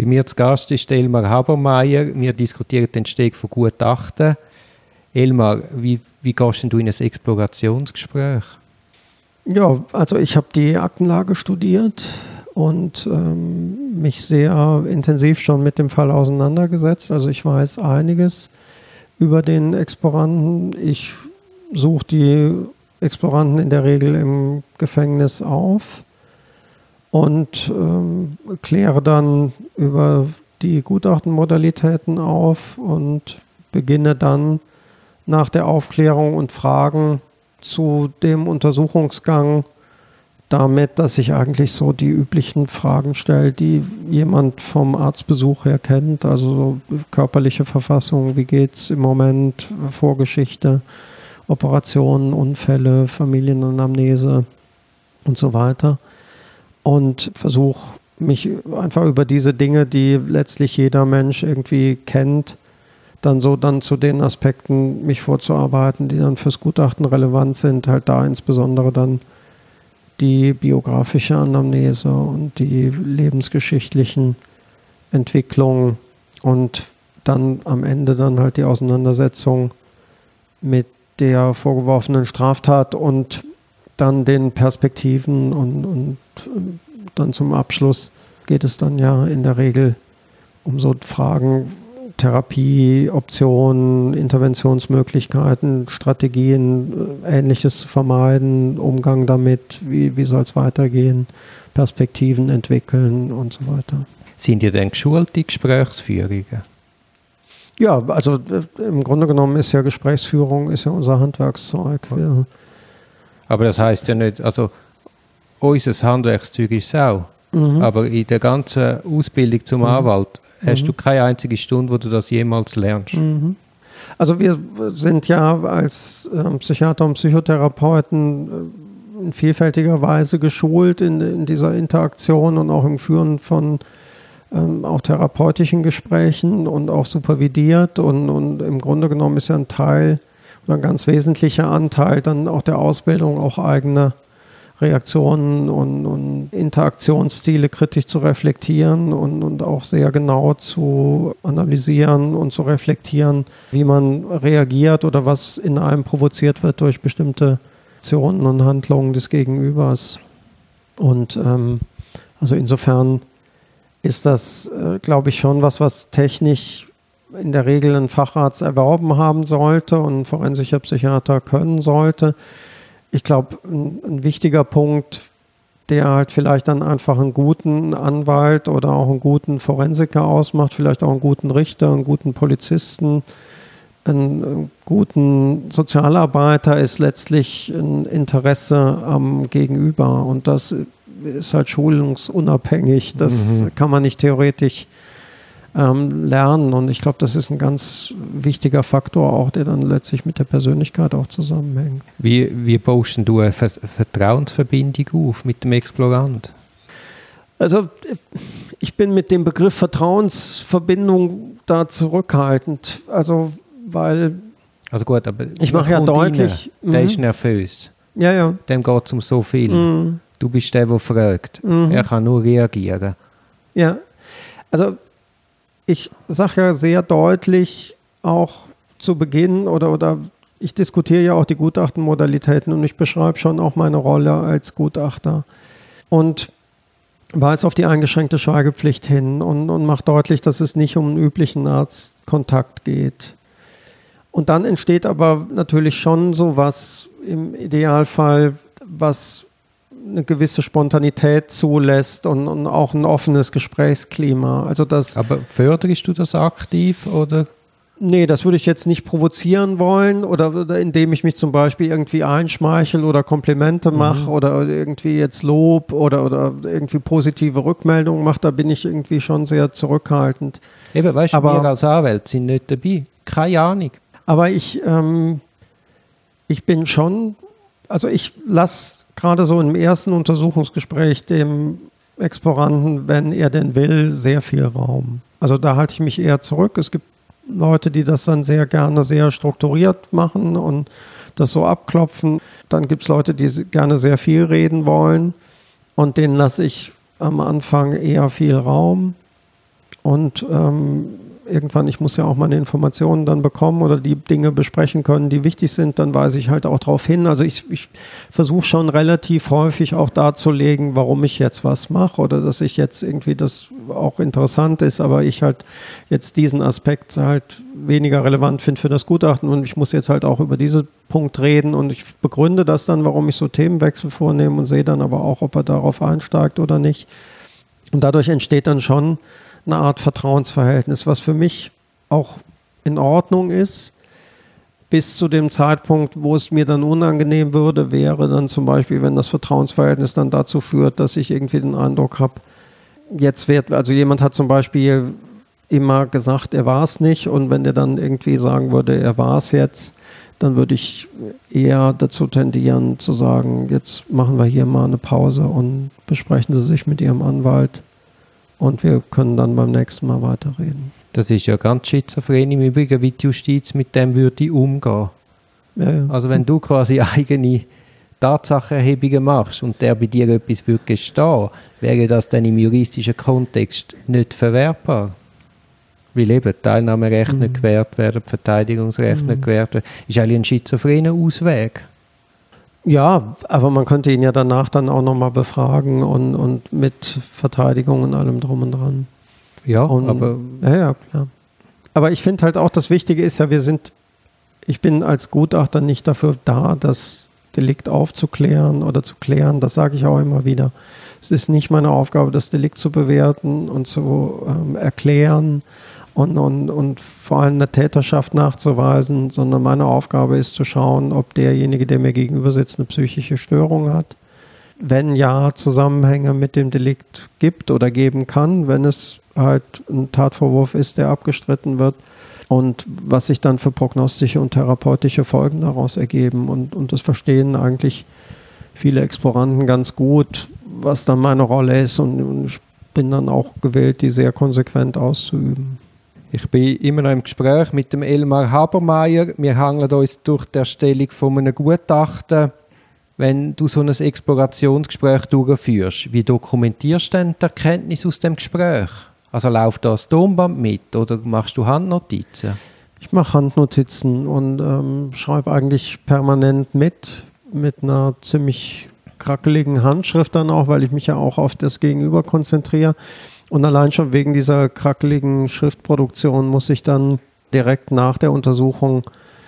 Bei mir zu Gast ist Elmar Habermeier. Wir diskutieren den Steg von Gutachten. Elmar, wie, wie gehst du in ein Explorationsgespräch? Ja, also ich habe die Aktenlage studiert und ähm, mich sehr intensiv schon mit dem Fall auseinandergesetzt. Also ich weiß einiges über den Exploranten. Ich suche die Exploranten in der Regel im Gefängnis auf und ähm, kläre dann über die Gutachtenmodalitäten auf und beginne dann nach der Aufklärung und Fragen zu dem Untersuchungsgang damit, dass ich eigentlich so die üblichen Fragen stelle, die jemand vom Arztbesuch her kennt, also so körperliche Verfassung, wie geht es im Moment, Vorgeschichte, Operationen, Unfälle, Familienanamnese und so weiter. Und versuche mich einfach über diese Dinge, die letztlich jeder Mensch irgendwie kennt, dann so dann zu den Aspekten mich vorzuarbeiten, die dann fürs Gutachten relevant sind, halt da insbesondere dann die biografische Anamnese und die lebensgeschichtlichen Entwicklungen und dann am Ende dann halt die Auseinandersetzung mit der vorgeworfenen Straftat und dann den Perspektiven und, und dann zum Abschluss geht es dann ja in der Regel um so Fragen, Therapieoptionen, Interventionsmöglichkeiten, Strategien, äh, Ähnliches zu vermeiden, Umgang damit, wie, wie soll es weitergehen, Perspektiven entwickeln und so weiter. Sind ihr denn geschulte Gesprächsführungen? Ja, also äh, im Grunde genommen ist ja Gesprächsführung ist ja unser Handwerkszeug. Wir aber das heißt ja nicht, also unser Handwerkszeug ist es auch. Mhm. Aber in der ganzen Ausbildung zum mhm. Anwalt hast mhm. du keine einzige Stunde, wo du das jemals lernst. Mhm. Also wir sind ja als äh, Psychiater und Psychotherapeuten äh, in vielfältiger Weise geschult in, in, dieser Interaktion und auch im Führen von ähm, auch therapeutischen Gesprächen und auch supervidiert. Und, und im Grunde genommen ist ja ein Teil ein ganz wesentlicher Anteil dann auch der Ausbildung auch eigene Reaktionen und, und Interaktionsstile kritisch zu reflektieren und, und auch sehr genau zu analysieren und zu reflektieren, wie man reagiert oder was in einem provoziert wird durch bestimmte Aktionen und Handlungen des Gegenübers. Und ähm, also insofern ist das, äh, glaube ich, schon was, was technisch in der Regel ein Facharzt erworben haben sollte und ein forensischer Psychiater können sollte. Ich glaube, ein, ein, wichtiger Punkt, der halt vielleicht dann einfach einen guten Anwalt oder auch einen guten Forensiker ausmacht, vielleicht auch einen guten Richter, einen guten Polizisten, einen guten Sozialarbeiter, ist letztlich ein Interesse am Gegenüber. Und das ist halt schulungsunabhängig. Das mhm. kann man nicht theoretisch ähm, lernen. Und ich glaube, das ist ein ganz wichtiger Faktor auch, der dann letztlich mit der Persönlichkeit auch zusammenhängt. Wie, wie baust du eine Vertrauensverbindung auf mit dem Explorant? Also ich bin mit dem Begriff Vertrauensverbindung da zurückhaltend. Also weil also gut, aber ich mache ja deutlich. Rein, der ist mhm. nervös. Ja, ja. Dem geht es um so viel. Mm. Du bist der, der fragt. Mm. Er kann nur reagieren. Ja. Also ich sage ja sehr deutlich auch zu Beginn oder, oder ich diskutiere ja auch die Gutachtenmodalitäten und ich beschreibe schon auch meine Rolle als Gutachter. Und weise auf die eingeschränkte Schweigepflicht hin und, und macht deutlich, dass es nicht um einen üblichen Arztkontakt geht. Und dann entsteht aber natürlich schon so was im Idealfall, was eine gewisse Spontanität zulässt und, und, auch ein offenes Gesprächsklima. Also das, Aber förderst du das aktiv oder? Nee, das würde ich jetzt nicht provozieren wollen oder, oder indem ich mich zum Beispiel irgendwie einschmeichel oder Komplimente mache mhm. oder irgendwie jetzt Lob oder, oder irgendwie positive Rückmeldungen mache, da bin ich irgendwie schon sehr zurückhaltend. Eben, weißt du, wir als Anwälte sind nicht dabei. Keine Ahnung. Aber ich, ähm, ich bin schon, also ich lasse gerade so im ersten Untersuchungsgespräch dem Exploranten, wenn er denn will, sehr viel Raum. Also da halte ich mich eher zurück. Es gibt Leute, die das dann sehr gerne sehr strukturiert machen und das so abklopfen. Dann gibt es Leute, die gerne sehr viel reden wollen und denen lasse ich am Anfang eher viel Raum. und ähm, irgendwann, ich muss ja auch meine Informationen dann bekommen oder die Dinge besprechen können, die wichtig sind, dann weise ich halt auch darauf hin. Also ich, ich versuche schon relativ häufig auch darzulegen, warum ich jetzt was mache oder dass ich jetzt irgendwie das auch interessant ist, aber ich halt jetzt diesen Aspekt halt weniger relevant finde für das Gutachten und ich muss jetzt halt auch über diesen Punkt reden und ich begründe das dann, warum ich so Themenwechsel vornehme und sehe dann aber auch, ob er darauf einsteigt oder nicht. Und dadurch entsteht dann schon eine Art Vertrauensverhältnis, was für mich auch in Ordnung ist. Bis zu dem Zeitpunkt, wo es mir dann unangenehm würde, wäre dann zum Beispiel, wenn das Vertrauensverhältnis dann dazu führt, dass ich irgendwie den Eindruck habe, jetzt wird, also jemand hat zum Beispiel immer gesagt, er war es nicht und wenn der dann irgendwie sagen würde, er war es jetzt, dann würde ich eher dazu tendieren zu sagen, jetzt machen wir hier mal eine Pause und besprechen Sie sich mit Ihrem Anwalt und wir können dann beim nächsten Mal weiterreden. Das ist ja ganz schizophren im Übrigen, wie die Justiz mit dem würde umgehen. Ja, ja. Also wenn du quasi eigene Tatsachenerhebungen machst und der bei dir etwas würde gestehen, wäre das dann im juristischen Kontext nicht verwertbar. Weil eben Teilnahmerecht mhm. nicht gewährt werden, Verteidigungsrecht mhm. nicht gewährt werden. Ist eigentlich ein schizophrener Ausweg. Ja, aber man könnte ihn ja danach dann auch nochmal befragen und, und mit Verteidigung und allem drum und dran. Ja, und, aber. Ja, ja, klar. Aber ich finde halt auch, das Wichtige ist ja, wir sind, ich bin als Gutachter nicht dafür da, das Delikt aufzuklären oder zu klären. Das sage ich auch immer wieder. Es ist nicht meine Aufgabe, das Delikt zu bewerten und zu ähm, erklären und, und, und vor allem eine Täterschaft nachzuweisen, sondern meine Aufgabe ist zu schauen, ob derjenige, der mir gegenüber sitzt, eine psychische Störung hat. Wenn ja, Zusammenhänge mit dem Delikt gibt oder geben kann, wenn es halt ein Tatvorwurf ist, der abgestritten wird und was sich dann für prognostische und therapeutische Folgen daraus ergeben. Und, und das verstehen eigentlich viele Exploranten ganz gut, was dann meine Rolle ist und, und ich bin dann auch gewillt, die sehr konsequent auszuüben. Ich bin immer noch im Gespräch mit dem Elmar Habermeier. Wir hangeln uns durch die Erstellung von einem Gutachten. Wenn du so ein Explorationsgespräch durchführst, wie dokumentierst du denn die Erkenntnis aus dem Gespräch? Also läuft da das Tonband mit oder machst du Handnotizen? Ich mache Handnotizen und ähm, schreibe eigentlich permanent mit, mit einer ziemlich krackeligen Handschrift dann auch, weil ich mich ja auch auf das Gegenüber konzentriere. Und allein schon wegen dieser krackeligen Schriftproduktion muss ich dann direkt nach der Untersuchung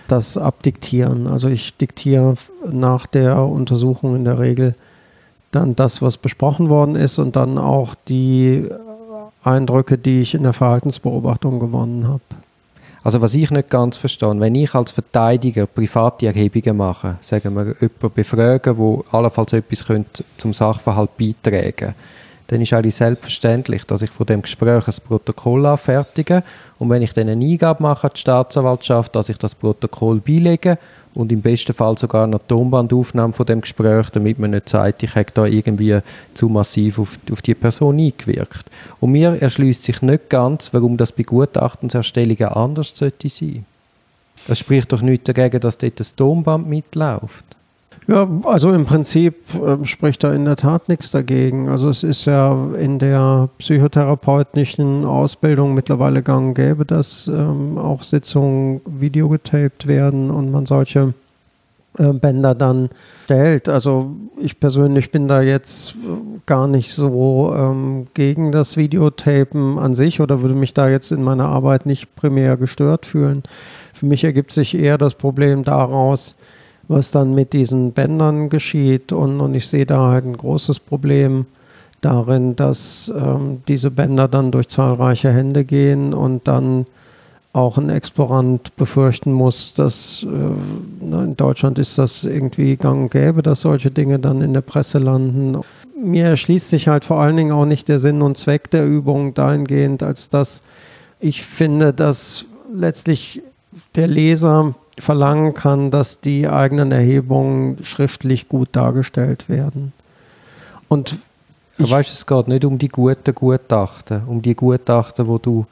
das abdiktieren. Also ich diktiere nach der Untersuchung in der Regel dann das, was besprochen worden ist und dann auch die Eindrücke, die ich in der Verhaltensbeobachtung gewonnen habe. Also was ich nicht ganz verstehe, wenn ich als Verteidiger private Erhebungen mache, sagen wir jemanden befragen, wo allenfalls etwas könnte zum Sachverhalt beitragen könnte, dann ist eigentlich selbstverständlich, dass ich von dem Gespräch ein Protokoll anfertige und wenn ich dann eine Eingabe mache an die Staatsanwaltschaft, dass ich das Protokoll beilege und im besten Fall sogar eine Tonbandaufnahme von dem Gespräch, damit man nicht sagt, ich habe da irgendwie zu massiv auf, auf die Person eingewirkt. Und mir erschließt sich nicht ganz, warum das bei Gutachtenserstellungen anders sollte sein. Das spricht doch nicht dagegen, dass dort das Tonband mitläuft. Ja, also im Prinzip äh, spricht da in der Tat nichts dagegen. Also es ist ja in der psychotherapeutischen Ausbildung mittlerweile gang und gäbe, dass ähm, auch Sitzungen videogetaped werden und man solche äh, Bänder dann stellt. Also ich persönlich bin da jetzt gar nicht so ähm, gegen das Videotapen an sich oder würde mich da jetzt in meiner Arbeit nicht primär gestört fühlen. Für mich ergibt sich eher das Problem daraus, was dann mit diesen Bändern geschieht. Und, und ich sehe da halt ein großes Problem darin, dass ähm, diese Bänder dann durch zahlreiche Hände gehen und dann auch ein Explorant befürchten muss, dass äh, in Deutschland ist das irgendwie gang und gäbe, dass solche Dinge dann in der Presse landen. Mir erschließt sich halt vor allen Dingen auch nicht der Sinn und Zweck der Übung dahingehend, als dass ich finde, dass letztlich der Leser verlangen kann, dass die eigenen Erhebungen schriftlich gut dargestellt werden. Und ich weißt, es geht nicht um die guten Gutachten, um die Gutachten, wo du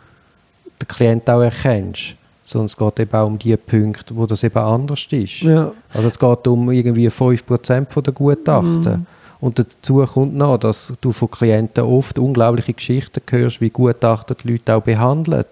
den Klient auch erkennst, sondern es geht eben auch um die Punkte, wo das eben anders ist. Ja. Also es geht um irgendwie 5% der Gutachten. Mhm. Und dazu kommt noch, dass du von Klienten oft unglaubliche Geschichten hörst, wie Gutachter die Leute auch behandeln.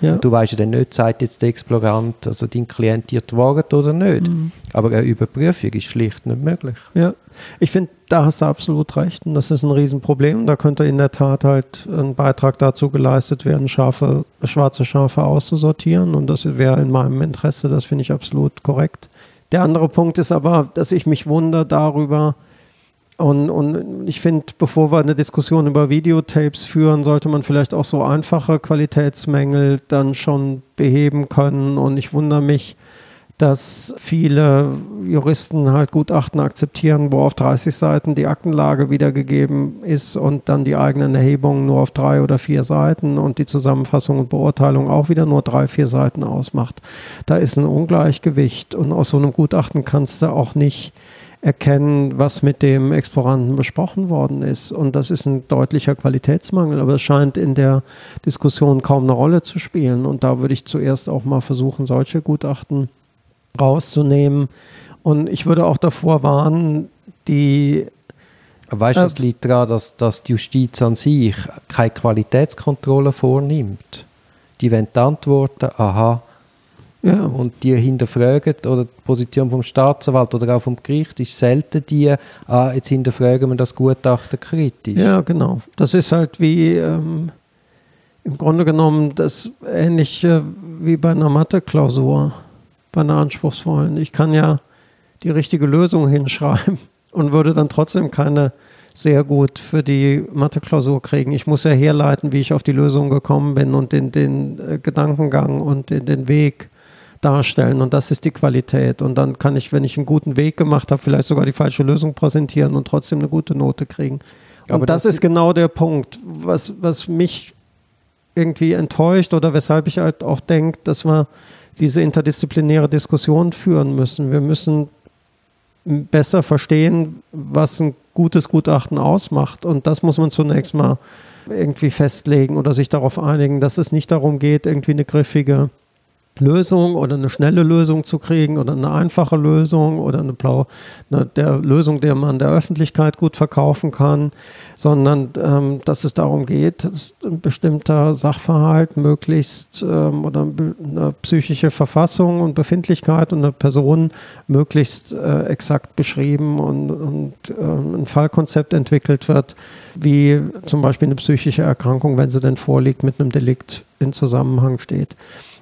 Ja. du weißt ja dann nicht, sagt jetzt der Explorant, also dein Klient dir die Wahrheit oder nicht. Mhm. Aber eine Überprüfung ist schlicht nicht möglich. Ja, ich finde, da hast du absolut recht. Und das ist ein Riesenproblem. Da könnte in der Tat halt ein Beitrag dazu geleistet werden, Schafe, schwarze Schafe auszusortieren. Und das wäre in meinem Interesse. Das finde ich absolut korrekt. Der andere Punkt ist aber, dass ich mich wundere darüber, und, und ich finde, bevor wir eine Diskussion über Videotapes führen, sollte man vielleicht auch so einfache Qualitätsmängel dann schon beheben können. Und ich wundere mich, dass viele Juristen halt Gutachten akzeptieren, wo auf 30 Seiten die Aktenlage wiedergegeben ist und dann die eigenen Erhebungen nur auf drei oder vier Seiten und die Zusammenfassung und Beurteilung auch wieder nur drei, vier Seiten ausmacht. Da ist ein Ungleichgewicht und aus so einem Gutachten kannst du auch nicht erkennen, was mit dem Exploranten besprochen worden ist. Und das ist ein deutlicher Qualitätsmangel, aber es scheint in der Diskussion kaum eine Rolle zu spielen. Und da würde ich zuerst auch mal versuchen, solche Gutachten rauszunehmen. Und ich würde auch davor warnen, die Weißt du, äh, liegt daran, dass, dass die Justiz an sich keine Qualitätskontrolle vornimmt. Die wollen antworten, aha, ja. Und die hinterfragen, oder die Position vom Staatsanwalt oder auch vom Gericht ist selten die, ah, jetzt hinterfragen wir das Gutachten kritisch. Ja, genau. Das ist halt wie ähm, im Grunde genommen das ähnliche wie bei einer Mathe-Klausur, bei einer anspruchsvollen. Ich kann ja die richtige Lösung hinschreiben und würde dann trotzdem keine sehr gut für die Mathe-Klausur kriegen. Ich muss ja herleiten, wie ich auf die Lösung gekommen bin und den, den äh, Gedankengang und den, den Weg darstellen und das ist die Qualität. Und dann kann ich, wenn ich einen guten Weg gemacht habe, vielleicht sogar die falsche Lösung präsentieren und trotzdem eine gute Note kriegen. Und Aber das, das ist genau der Punkt, was, was mich irgendwie enttäuscht oder weshalb ich halt auch denke, dass wir diese interdisziplinäre Diskussion führen müssen. Wir müssen besser verstehen, was ein gutes Gutachten ausmacht. Und das muss man zunächst mal irgendwie festlegen oder sich darauf einigen, dass es nicht darum geht, irgendwie eine griffige Lösung oder eine schnelle Lösung zu kriegen oder eine einfache Lösung oder eine, Blau, eine der Lösung, der man der Öffentlichkeit gut verkaufen kann, sondern ähm, dass es darum geht, dass ein bestimmter Sachverhalt möglichst ähm, oder eine psychische Verfassung und Befindlichkeit und eine Person möglichst äh, exakt beschrieben und, und ähm, ein Fallkonzept entwickelt wird, wie zum Beispiel eine psychische Erkrankung, wenn sie denn vorliegt, mit einem Delikt in Zusammenhang steht.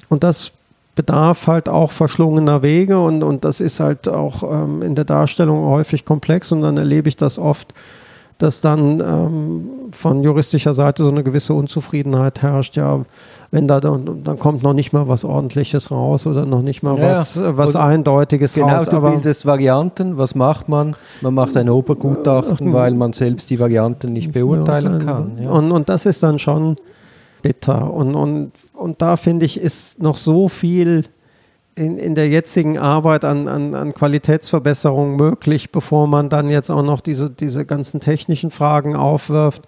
Und das bedarf halt auch verschlungener Wege und, und das ist halt auch ähm, in der Darstellung häufig komplex und dann erlebe ich das oft, dass dann ähm, von juristischer Seite so eine gewisse Unzufriedenheit herrscht, ja, wenn da dann, dann kommt noch nicht mal was Ordentliches raus oder noch nicht mal ja, was, was Eindeutiges genau, raus. Genau, du bildest Varianten. Was macht man? Man macht ein Obergutachten, äh, weil man selbst die Varianten nicht beurteilen kann. Ja. Und, und das ist dann schon bitter. Und, und, und da finde ich, ist noch so viel in, in der jetzigen Arbeit an, an, an Qualitätsverbesserung möglich, bevor man dann jetzt auch noch diese, diese ganzen technischen Fragen aufwirft.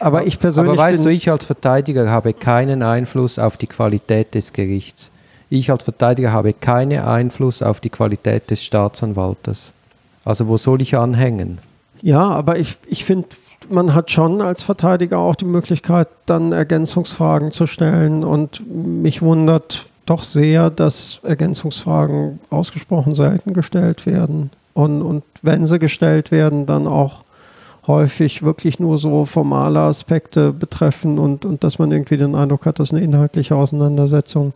Aber ich persönlich. Aber weißt du, ich als Verteidiger habe keinen Einfluss auf die Qualität des Gerichts. Ich als Verteidiger habe keinen Einfluss auf die Qualität des Staatsanwaltes. Also wo soll ich anhängen? Ja, aber ich, ich finde, man hat schon als Verteidiger auch die Möglichkeit, dann Ergänzungsfragen zu stellen. Und mich wundert doch sehr, dass Ergänzungsfragen ausgesprochen selten gestellt werden. Und, und wenn sie gestellt werden, dann auch häufig wirklich nur so formale Aspekte betreffen und, und dass man irgendwie den Eindruck hat, dass eine inhaltliche Auseinandersetzung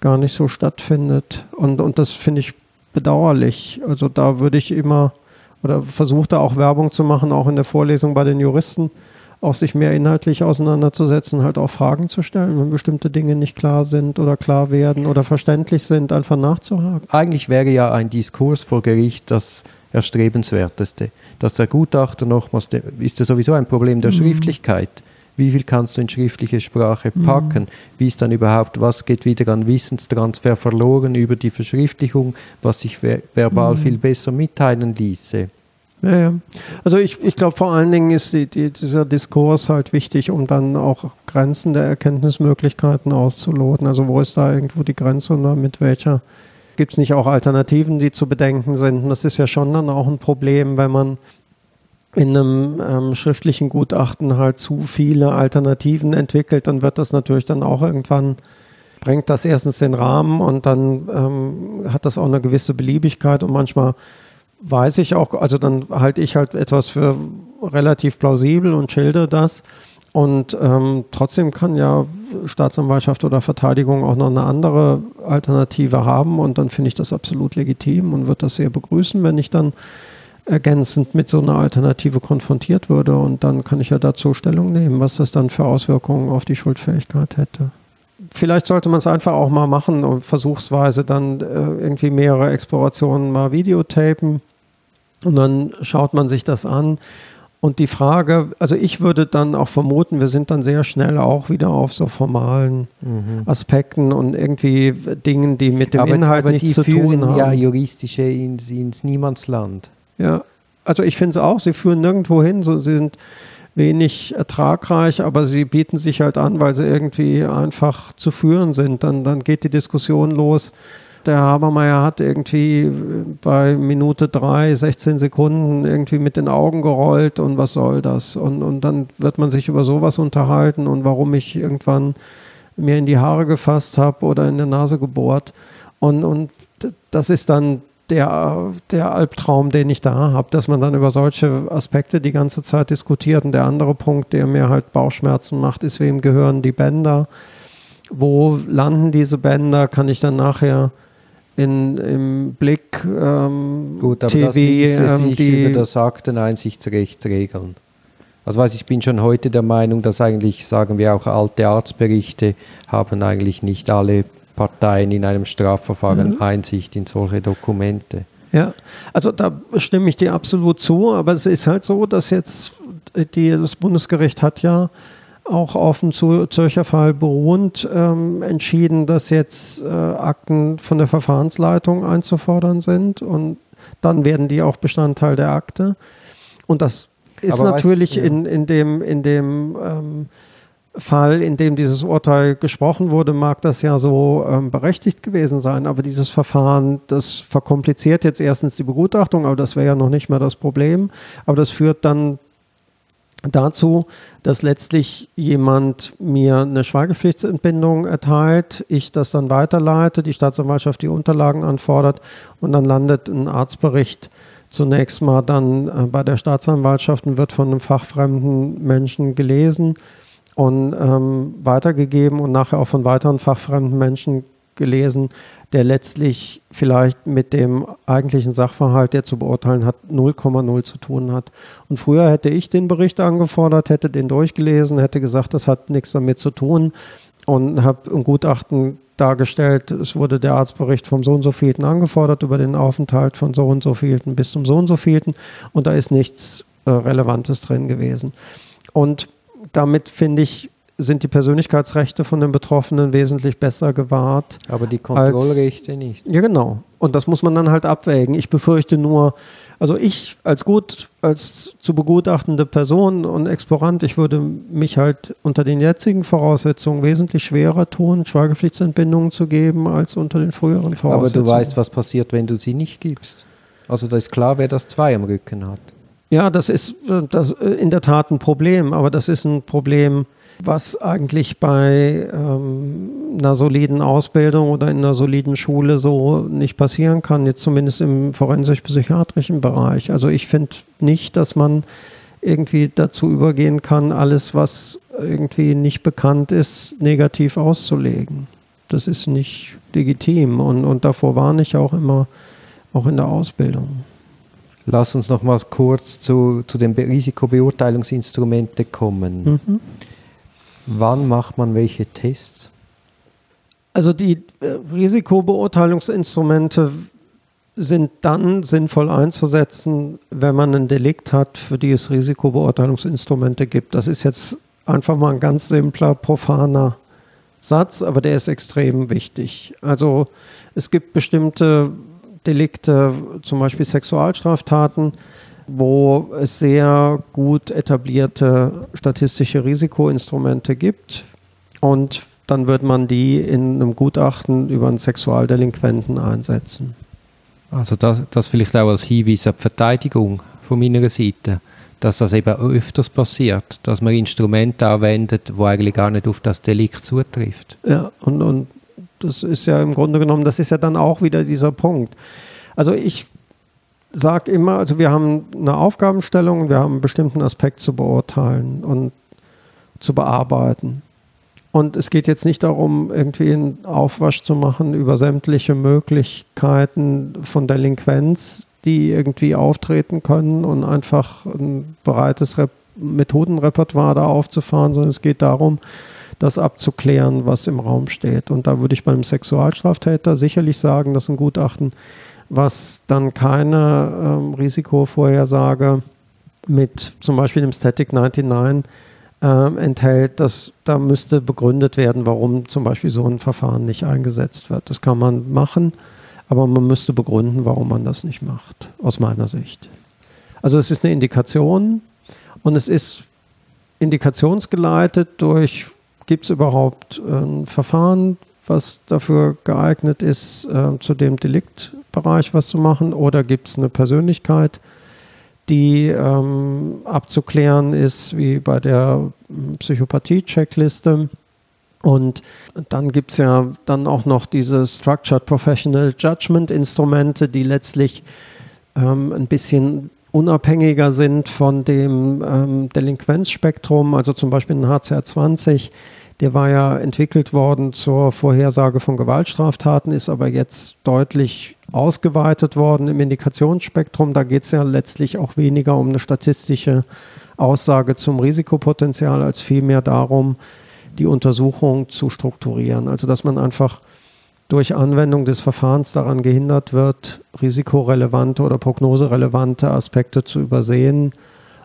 gar nicht so stattfindet. Und, und das finde ich bedauerlich. Also da würde ich immer oder versucht da auch Werbung zu machen, auch in der Vorlesung bei den Juristen, auch sich mehr inhaltlich auseinanderzusetzen, halt auch Fragen zu stellen, wenn bestimmte Dinge nicht klar sind oder klar werden oder verständlich sind, einfach nachzuhaken. Eigentlich wäre ja ein Diskurs vor Gericht das erstrebenswerteste. Dass der Gutachter nochmals, ist ja sowieso ein Problem der mhm. Schriftlichkeit. Wie viel kannst du in schriftliche Sprache mhm. packen? Mhm. Wie ist dann überhaupt, was geht wieder an Wissenstransfer verloren über die Verschriftlichung, was sich ver verbal mhm. viel besser mitteilen ließe? Ja, ja. Also ich, ich glaube vor allen Dingen ist die, die, dieser Diskurs halt wichtig, um dann auch Grenzen der Erkenntnismöglichkeiten auszuloten. Also wo ist da irgendwo die Grenze und mit welcher gibt es nicht auch Alternativen, die zu bedenken sind? Und das ist ja schon dann auch ein Problem, wenn man in einem ähm, schriftlichen Gutachten halt zu viele Alternativen entwickelt, dann wird das natürlich dann auch irgendwann, bringt das erstens den Rahmen und dann ähm, hat das auch eine gewisse Beliebigkeit und manchmal weiß ich auch, also dann halte ich halt etwas für relativ plausibel und schilde das. Und ähm, trotzdem kann ja Staatsanwaltschaft oder Verteidigung auch noch eine andere Alternative haben und dann finde ich das absolut legitim und würde das sehr begrüßen, wenn ich dann ergänzend mit so einer Alternative konfrontiert würde. Und dann kann ich ja dazu Stellung nehmen, was das dann für Auswirkungen auf die Schuldfähigkeit hätte. Vielleicht sollte man es einfach auch mal machen und versuchsweise dann äh, irgendwie mehrere Explorationen mal videotapen. Und dann schaut man sich das an. Und die Frage, also ich würde dann auch vermuten, wir sind dann sehr schnell auch wieder auf so formalen mhm. Aspekten und irgendwie Dingen, die mit dem aber, Inhalt aber nichts zu tun haben. Ja, juristische ins, ins Niemandsland. Ja, also ich finde es auch, sie führen nirgendwo hin, so, sie sind wenig ertragreich, aber sie bieten sich halt an, weil sie irgendwie einfach zu führen sind. Dann, dann geht die Diskussion los. Der Habermeier hat irgendwie bei Minute drei, 16 Sekunden irgendwie mit den Augen gerollt und was soll das? Und, und dann wird man sich über sowas unterhalten und warum ich irgendwann mir in die Haare gefasst habe oder in der Nase gebohrt. Und, und das ist dann der, der Albtraum, den ich da habe, dass man dann über solche Aspekte die ganze Zeit diskutiert. Und der andere Punkt, der mir halt Bauchschmerzen macht, ist, wem gehören die Bänder? Wo landen diese Bänder? Kann ich dann nachher in, im Blick ähm, Gut, aber TV, das ließe ähm, sich die über das Akteneinsichtsrecht regeln. Also weiß ich bin schon heute der Meinung, dass eigentlich, sagen wir auch alte Arztberichte haben eigentlich nicht alle Parteien in einem Strafverfahren mhm. Einsicht in solche Dokumente. Ja, also da stimme ich dir absolut zu, aber es ist halt so, dass jetzt die, das Bundesgericht hat ja auch auf dem Zürcher Fall beruhend ähm, entschieden, dass jetzt äh, Akten von der Verfahrensleitung einzufordern sind und dann werden die auch Bestandteil der Akte. Und das ist aber natürlich weißt, ja. in, in dem, in dem ähm, Fall, in dem dieses Urteil gesprochen wurde, mag das ja so ähm, berechtigt gewesen sein. Aber dieses Verfahren, das verkompliziert jetzt erstens die Begutachtung, aber das wäre ja noch nicht mehr das Problem. Aber das führt dann dazu, dass letztlich jemand mir eine Schweigepflichtsentbindung erteilt, ich das dann weiterleite, die Staatsanwaltschaft die Unterlagen anfordert und dann landet ein Arztbericht zunächst mal dann äh, bei der Staatsanwaltschaft und wird von einem fachfremden Menschen gelesen und ähm, weitergegeben und nachher auch von weiteren fachfremden Menschen gelesen, der letztlich vielleicht mit dem eigentlichen Sachverhalt, der zu beurteilen hat, 0,0 zu tun hat. Und früher hätte ich den Bericht angefordert, hätte den durchgelesen, hätte gesagt, das hat nichts damit zu tun und habe ein Gutachten dargestellt, es wurde der Arztbericht vom so und so vielten angefordert über den Aufenthalt von so und so vielten bis zum so und so vielten und da ist nichts äh, Relevantes drin gewesen. Und damit finde ich, sind die Persönlichkeitsrechte von den Betroffenen wesentlich besser gewahrt. Aber die Kontrollrechte als, nicht. Ja, genau. Und das muss man dann halt abwägen. Ich befürchte nur, also ich als gut, als zu begutachtende Person und Explorant, ich würde mich halt unter den jetzigen Voraussetzungen wesentlich schwerer tun, Schweigepflichtsentbindungen zu geben, als unter den früheren Voraussetzungen. Aber du weißt, was passiert, wenn du sie nicht gibst. Also da ist klar, wer das zwei am Rücken hat. Ja, das ist äh, das äh, in der Tat ein Problem, aber das ist ein Problem, was eigentlich bei ähm, einer soliden Ausbildung oder in einer soliden Schule so nicht passieren kann, jetzt zumindest im forensisch-psychiatrischen Bereich. Also ich finde nicht, dass man irgendwie dazu übergehen kann, alles, was irgendwie nicht bekannt ist, negativ auszulegen. Das ist nicht legitim und, und davor warne ich auch immer, auch in der Ausbildung. Lass uns noch mal kurz zu, zu den Risikobeurteilungsinstrumenten kommen. Mhm. Wann macht man welche Tests? Also die äh, Risikobeurteilungsinstrumente sind dann sinnvoll einzusetzen, wenn man ein Delikt hat, für die es Risikobeurteilungsinstrumente gibt. Das ist jetzt einfach mal ein ganz simpler, profaner Satz, aber der ist extrem wichtig. Also es gibt bestimmte Delikte, zum Beispiel Sexualstraftaten, wo es sehr gut etablierte statistische Risikoinstrumente gibt. Und dann wird man die in einem Gutachten über einen Sexualdelinquenten einsetzen. Also das, das vielleicht auch als Hinweis auf die Verteidigung von meiner Seite. dass das eben öfters passiert, dass man Instrumente anwendet, wo eigentlich gar nicht auf das Delikt zutrifft. Ja, und, und das ist ja im Grunde genommen, das ist ja dann auch wieder dieser Punkt. Also ich sage immer, also wir haben eine Aufgabenstellung, wir haben einen bestimmten Aspekt zu beurteilen und zu bearbeiten. Und es geht jetzt nicht darum, irgendwie einen Aufwasch zu machen über sämtliche Möglichkeiten von Delinquenz, die irgendwie auftreten können und einfach ein breites Rep Methodenrepertoire da aufzufahren, sondern es geht darum, das abzuklären, was im Raum steht. Und da würde ich beim Sexualstraftäter sicherlich sagen, dass ein Gutachten, was dann keine ähm, Risikovorhersage mit zum Beispiel dem Static 99 ähm, enthält, dass da müsste begründet werden, warum zum Beispiel so ein Verfahren nicht eingesetzt wird. Das kann man machen aber man müsste begründen, warum man das nicht macht, aus meiner Sicht. Also es ist eine Indikation und es ist indikationsgeleitet durch, gibt es überhaupt ein Verfahren, was dafür geeignet ist, äh, zu dem Deliktbereich was zu machen, oder gibt es eine Persönlichkeit, die ähm, abzuklären ist, wie bei der Psychopathie-Checkliste. Und dann gibt es ja dann auch noch diese Structured Professional Judgment Instrumente, die letztlich ähm, ein bisschen unabhängiger sind von dem ähm, Delinquenzspektrum, also zum Beispiel ein HCR20, der war ja entwickelt worden zur Vorhersage von Gewaltstraftaten, ist aber jetzt deutlich ausgeweitet worden im Indikationsspektrum. Da geht es ja letztlich auch weniger um eine statistische Aussage zum Risikopotenzial, als vielmehr darum, die Untersuchung zu strukturieren. Also dass man einfach durch Anwendung des Verfahrens daran gehindert wird, risikorelevante oder prognoserelevante Aspekte zu übersehen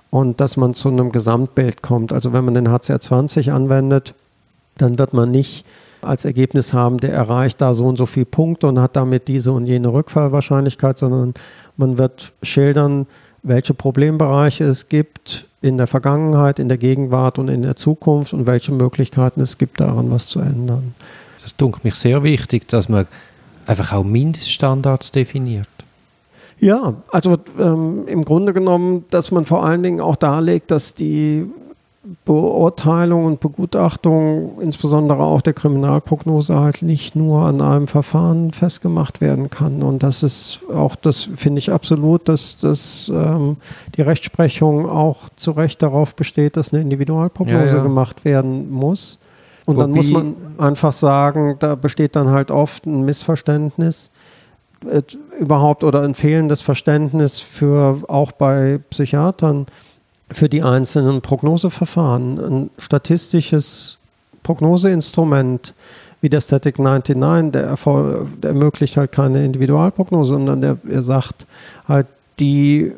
und dass man zu einem Gesamtbild kommt. Also wenn man den HCR20 anwendet, dann wird man nicht als Ergebnis haben, der erreicht da so und so viele Punkte und hat damit diese und jene Rückfallwahrscheinlichkeit, sondern man wird schildern, welche Problembereiche es gibt, in der Vergangenheit, in der Gegenwart und in der Zukunft und welche Möglichkeiten es gibt, daran was zu ändern. Das dunkelt mich sehr wichtig, dass man einfach auch Mindeststandards definiert. Ja, also ähm, im Grunde genommen, dass man vor allen Dingen auch darlegt, dass die Beurteilung und Begutachtung, insbesondere auch der Kriminalprognose, halt nicht nur an einem Verfahren festgemacht werden kann. Und das ist auch, das finde ich absolut, dass, dass ähm, die Rechtsprechung auch zu Recht darauf besteht, dass eine Individualprognose ja, ja. gemacht werden muss. Und Wobei, dann muss man einfach sagen, da besteht dann halt oft ein Missverständnis äh, überhaupt oder ein fehlendes Verständnis für auch bei Psychiatern für die einzelnen Prognoseverfahren. Ein statistisches Prognoseinstrument wie der Static 99, der, der ermöglicht halt keine Individualprognose, sondern der, er sagt halt, die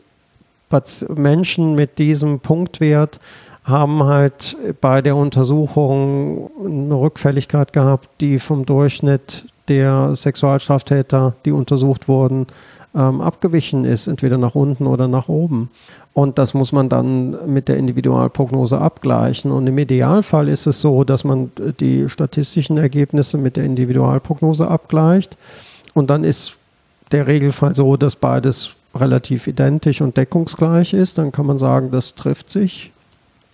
Menschen mit diesem Punktwert haben halt bei der Untersuchung eine Rückfälligkeit gehabt, die vom Durchschnitt der Sexualstraftäter, die untersucht wurden, ähm, abgewichen ist, entweder nach unten oder nach oben. Und das muss man dann mit der Individualprognose abgleichen. Und im Idealfall ist es so, dass man die statistischen Ergebnisse mit der Individualprognose abgleicht. Und dann ist der Regelfall so, dass beides relativ identisch und deckungsgleich ist. Dann kann man sagen, das trifft sich.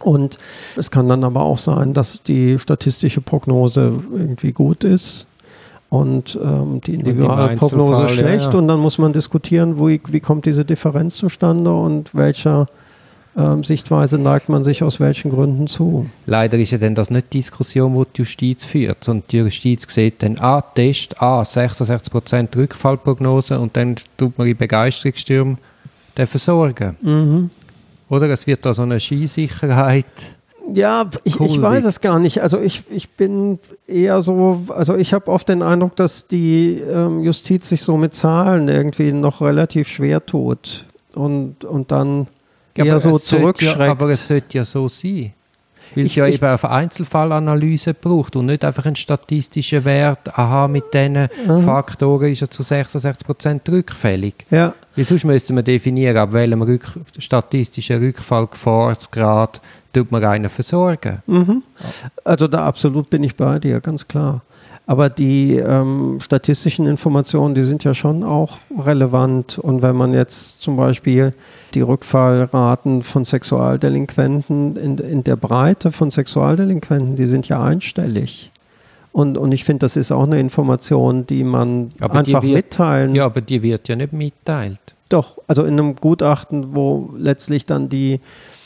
Und es kann dann aber auch sein, dass die statistische Prognose irgendwie gut ist und ähm, die Individualprognose schlecht ja, ja. und dann muss man diskutieren, wo, wie kommt diese Differenz zustande und welcher ähm, Sichtweise neigt man sich aus welchen Gründen zu. Leider ist ja dann das nicht die Diskussion, die die Justiz führt, sondern die Justiz sieht dann, ah, Test, ah, 66% Rückfallprognose und dann tut man in Begeisterungsstürmen den versorgen. Mhm. Oder es wird da so eine Skisicherheit ja, ich, ich weiß es gar nicht. Also ich, ich bin eher so, also ich habe oft den Eindruck, dass die ähm, Justiz sich so mit Zahlen irgendwie noch relativ schwer tut und, und dann ja, eher so zurückschreckt. Ja, aber es sollte ja so sein. Weil es ja eben auf Einzelfallanalyse braucht und nicht einfach einen statistischen Wert, aha, mit diesen mhm. Faktoren ist er zu 66% rückfällig. Ja. Weil sonst müsste man definieren, ab welchem Rück statistischen Rückfallgefahrsgrad tut man einen versorgen. Mhm. Also da absolut bin ich bei dir, ganz klar. Aber die ähm, statistischen Informationen, die sind ja schon auch relevant. Und wenn man jetzt zum Beispiel die Rückfallraten von Sexualdelinquenten in, in der Breite von Sexualdelinquenten, die sind ja einstellig. Und, und ich finde, das ist auch eine Information, die man Aber einfach die wird, mitteilen. Ja, aber die wird ja nicht mitteilt. Doch, also in einem Gutachten, wo letztlich dann die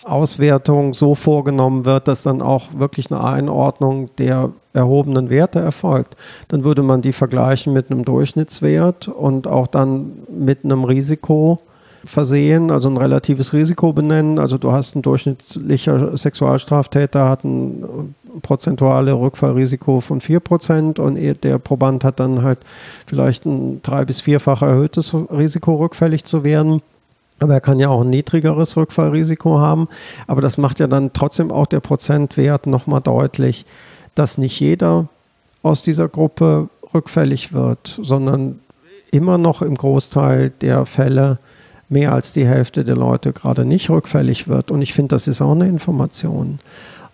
Auswertung so vorgenommen wird, dass dann auch wirklich eine Einordnung der erhobenen Werte erfolgt, dann würde man die vergleichen mit einem Durchschnittswert und auch dann mit einem Risiko versehen, also ein relatives Risiko benennen. Also du hast ein durchschnittlicher Sexualstraftäter hat ein prozentuale Rückfallrisiko von 4% und der Proband hat dann halt vielleicht ein drei- bis vierfach erhöhtes Risiko, rückfällig zu werden. Aber er kann ja auch ein niedrigeres Rückfallrisiko haben. Aber das macht ja dann trotzdem auch der Prozentwert nochmal deutlich, dass nicht jeder aus dieser Gruppe rückfällig wird, sondern immer noch im Großteil der Fälle mehr als die Hälfte der Leute gerade nicht rückfällig wird. Und ich finde, das ist auch eine Information.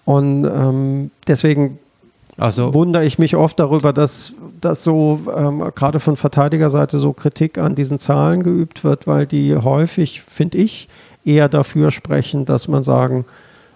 Und ähm, deswegen also, wundere ich mich oft darüber, dass, dass so ähm, gerade von Verteidigerseite so Kritik an diesen Zahlen geübt wird, weil die häufig, finde ich, eher dafür sprechen, dass man sagen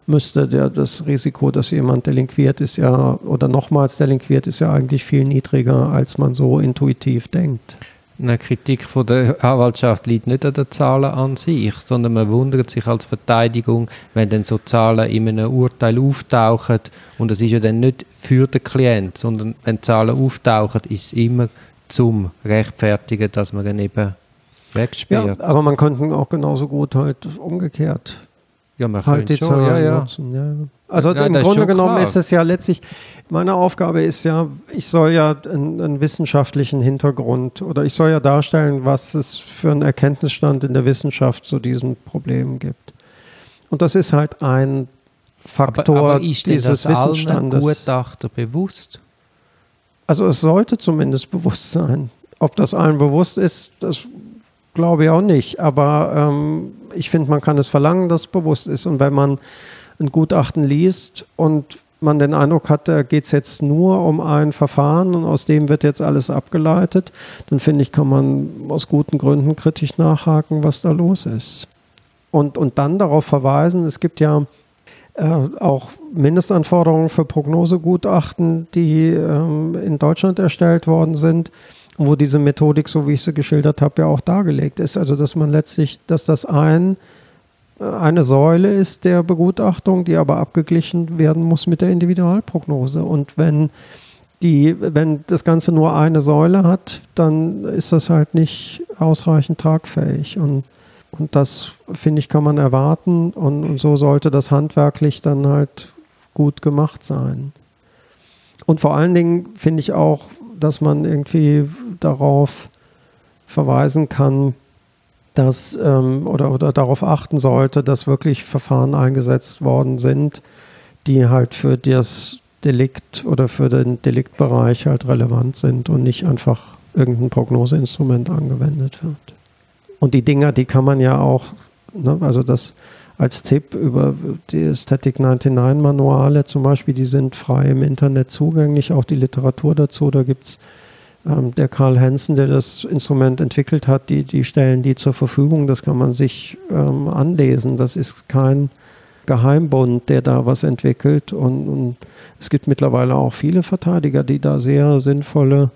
müsste, der, das Risiko, dass jemand delinquiert ist ja oder nochmals delinquiert ist ja eigentlich viel niedriger, als man so intuitiv denkt eine Kritik von der Anwaltschaft liegt nicht an den Zahlen an sich, sondern man wundert sich als Verteidigung, wenn dann so Zahlen in einem Urteil auftauchen und es ist ja dann nicht für den Klient, sondern wenn Zahlen auftauchen, ist es immer zum Rechtfertigen, dass man dann eben wegsperrt. Ja, aber man könnte auch genauso gut halt umgekehrt ja, man halt die schon, Zahlen ja, ja. nutzen. Ja. Also ja, im Grunde genommen klar. ist es ja letztlich, meine Aufgabe ist ja, ich soll ja einen, einen, wissenschaftlichen Hintergrund oder ich soll ja darstellen, was es für einen Erkenntnisstand in der Wissenschaft zu diesem Problem gibt. Und das ist halt ein Faktor aber, aber ist dieses das Wissensstandes. Gutachter bewusst? Also es sollte zumindest bewusst sein. Ob das allen bewusst ist, das glaube ich auch nicht. Aber ähm, ich finde, man kann es verlangen, dass es bewusst ist. Und wenn man ein Gutachten liest und man den Eindruck hat, da geht es jetzt nur um ein Verfahren und aus dem wird jetzt alles abgeleitet, dann finde ich, kann man aus guten Gründen kritisch nachhaken, was da los ist. Und, und dann darauf verweisen, es gibt ja äh, auch Mindestanforderungen für Prognosegutachten, die ähm, in Deutschland erstellt worden sind wo diese Methodik, so wie ich sie geschildert habe, ja auch dargelegt ist. Also dass man letztlich, dass das ein, eine Säule ist der Begutachtung, die aber abgeglichen werden muss mit der Individualprognose. Und wenn die, wenn das Ganze nur eine Säule hat, dann ist das halt nicht ausreichend tragfähig. Und, und das, finde ich, kann man erwarten. Und, und so sollte das handwerklich dann halt gut gemacht sein. Und vor allen Dingen finde ich auch, dass man irgendwie darauf verweisen kann, dass ähm, oder, oder darauf achten sollte, dass wirklich Verfahren eingesetzt worden sind, die halt für das Delikt oder für den Deliktbereich halt relevant sind und nicht einfach irgendein Prognoseinstrument angewendet wird. Und die Dinger, die kann man ja auch, ne, also das als Tipp über die Static 99 Manuale zum Beispiel, die sind frei im Internet zugänglich, auch die Literatur dazu, da gibt es ähm, der Karl Hansen, der das Instrument entwickelt hat, die, die stellen die zur Verfügung. Das kann man sich ähm, anlesen. Das ist kein Geheimbund, der da was entwickelt. Und, und, es gibt mittlerweile auch viele Verteidiger, die da sehr sinnvolle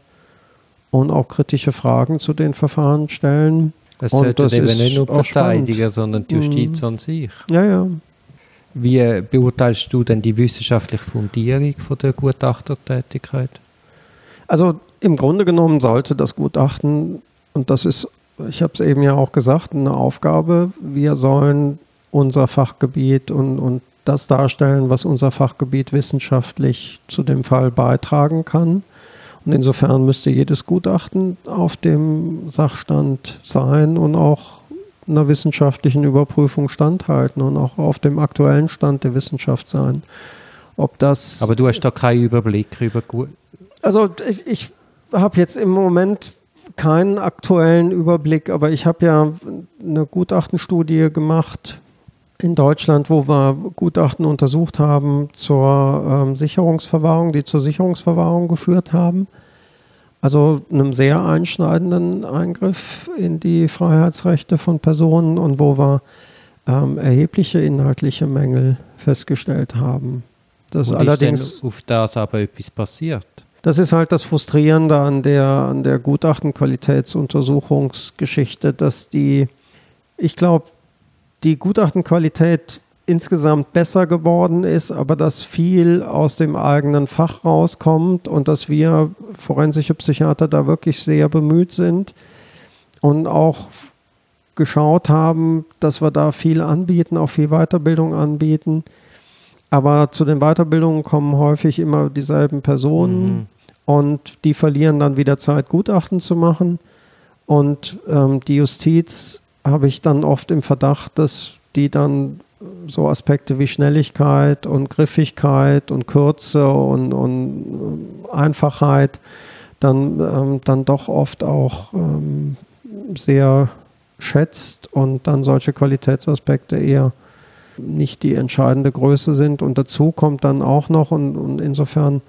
und auch kritische Fragen zu den Verfahren stellen. Es sollte eben nicht nur Verteidiger, sondern die Justiz mhm. an sich. Ja, ja. Wie beurteilst du denn die wissenschaftliche Fundierung von der Gutachtertätigkeit? Also im Grunde genommen sollte das Gutachten, und das ist, ich habe es eben ja auch gesagt, eine Aufgabe, wir sollen unser Fachgebiet und, und das darstellen, was unser Fachgebiet wissenschaftlich zu dem Fall beitragen kann. Und insofern müsste jedes Gutachten auf dem Sachstand sein und auch einer wissenschaftlichen Überprüfung standhalten und auch auf dem aktuellen Stand der Wissenschaft sein. Ob das Aber du hast da keinen Überblick über. Also ich, ich habe jetzt im Moment keinen aktuellen Überblick, aber ich habe ja eine Gutachtenstudie gemacht in Deutschland, wo wir Gutachten untersucht haben zur ähm, Sicherungsverwahrung, die zur Sicherungsverwahrung geführt haben. also einem sehr einschneidenden Eingriff in die Freiheitsrechte von Personen und wo wir ähm, erhebliche inhaltliche Mängel festgestellt haben. Das und allerdings ist denn auf das aber etwas passiert? Das ist halt das Frustrierende an der, an der Gutachtenqualitätsuntersuchungsgeschichte, dass die, ich glaube, die Gutachtenqualität insgesamt besser geworden ist, aber dass viel aus dem eigenen Fach rauskommt und dass wir forensische Psychiater da wirklich sehr bemüht sind und auch geschaut haben, dass wir da viel anbieten, auch viel Weiterbildung anbieten. Aber zu den Weiterbildungen kommen häufig immer dieselben Personen mhm. Und die verlieren dann wieder Zeit, Gutachten zu machen. Und ähm, die Justiz habe ich dann oft im Verdacht, dass die dann so Aspekte wie Schnelligkeit und Griffigkeit und Kürze und, und Einfachheit dann, ähm, dann doch oft auch ähm, sehr schätzt und dann solche Qualitätsaspekte eher nicht die entscheidende Größe sind. Und dazu kommt dann auch noch, und, und insofern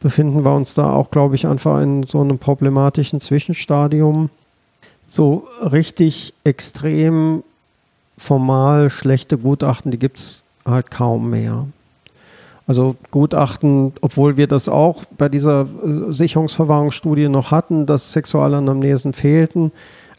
befinden wir uns da auch, glaube ich, einfach in so einem problematischen Zwischenstadium. So richtig extrem formal schlechte Gutachten, die gibt es halt kaum mehr. Also Gutachten, obwohl wir das auch bei dieser äh, Sicherungsverwahrungsstudie noch hatten, dass Sexualanamnesen fehlten,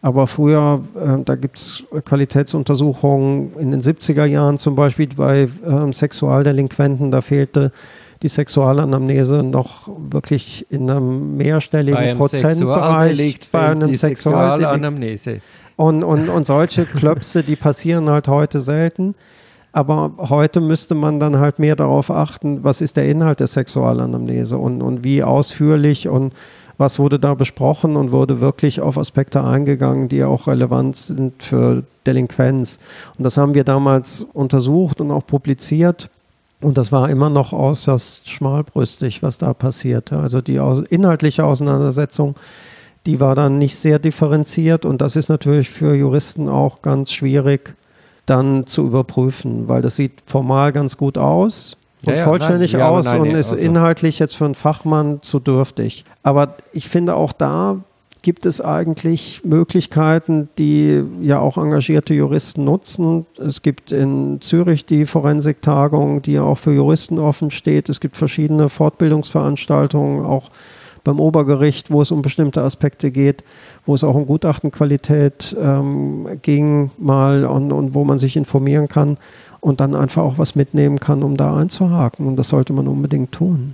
aber früher, äh, da gibt es Qualitätsuntersuchungen in den 70er Jahren zum Beispiel bei äh, Sexualdelinquenten, da fehlte die Sexualanamnese noch wirklich in einem mehrstelligen bei einem Prozentbereich bei einem Sexualanamnese. Und, und, und solche Klöpse, die passieren halt heute selten. Aber heute müsste man dann halt mehr darauf achten, was ist der Inhalt der Sexualanamnese und, und wie ausführlich und was wurde da besprochen und wurde wirklich auf Aspekte eingegangen, die auch relevant sind für Delinquenz. Und das haben wir damals untersucht und auch publiziert. Und das war immer noch äußerst schmalbrüstig, was da passierte. Also die inhaltliche Auseinandersetzung die war dann nicht sehr differenziert und das ist natürlich für Juristen auch ganz schwierig dann zu überprüfen, weil das sieht formal ganz gut aus und ja, ja, vollständig nein, aus nein, und ist also. inhaltlich jetzt für einen Fachmann zu dürftig. Aber ich finde auch da gibt es eigentlich Möglichkeiten, die ja auch engagierte Juristen nutzen. Es gibt in Zürich die Forensiktagung, die auch für Juristen offen steht. Es gibt verschiedene Fortbildungsveranstaltungen, auch beim Obergericht, wo es um bestimmte Aspekte geht, wo es auch um Gutachtenqualität ähm, ging mal und, und wo man sich informieren kann und dann einfach auch was mitnehmen kann, um da einzuhaken. Und das sollte man unbedingt tun.